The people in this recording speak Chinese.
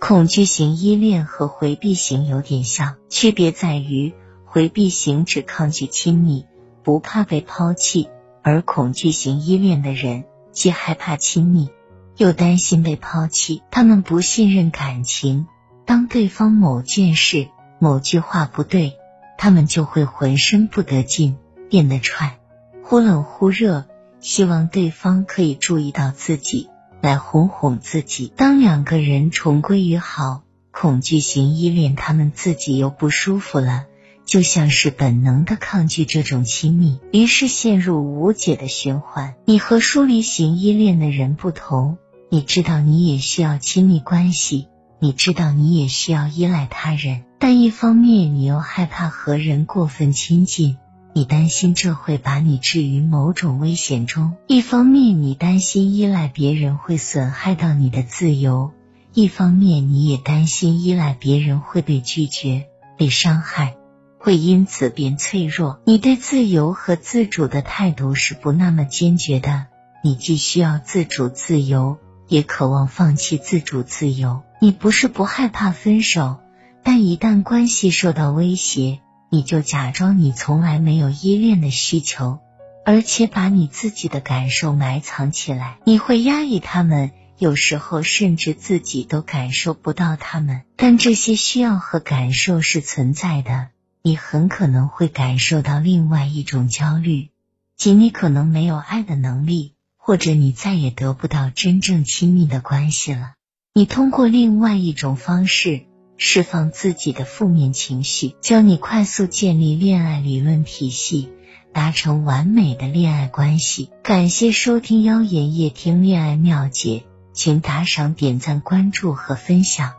恐惧型依恋和回避型有点像，区别在于回避型只抗拒亲密，不怕被抛弃，而恐惧型依恋的人既害怕亲密，又担心被抛弃。他们不信任感情，当对方某件事、某句话不对，他们就会浑身不得劲，变得串，忽冷忽热。希望对方可以注意到自己，来哄哄自己。当两个人重归于好，恐惧型依恋，他们自己又不舒服了，就像是本能的抗拒这种亲密，于是陷入无解的循环。你和疏离型依恋的人不同，你知道你也需要亲密关系，你知道你也需要依赖他人，但一方面你又害怕和人过分亲近。你担心这会把你置于某种危险中，一方面你担心依赖别人会损害到你的自由，一方面你也担心依赖别人会被拒绝、被伤害，会因此变脆弱。你对自由和自主的态度是不那么坚决的，你既需要自主自由，也渴望放弃自主自由。你不是不害怕分手，但一旦关系受到威胁。你就假装你从来没有依恋的需求，而且把你自己的感受埋藏起来。你会压抑他们，有时候甚至自己都感受不到他们。但这些需要和感受是存在的。你很可能会感受到另外一种焦虑，即你可能没有爱的能力，或者你再也得不到真正亲密的关系了。你通过另外一种方式。释放自己的负面情绪，教你快速建立恋爱理论体系，达成完美的恋爱关系。感谢收听妖言夜听恋爱妙解，请打赏、点赞、关注和分享。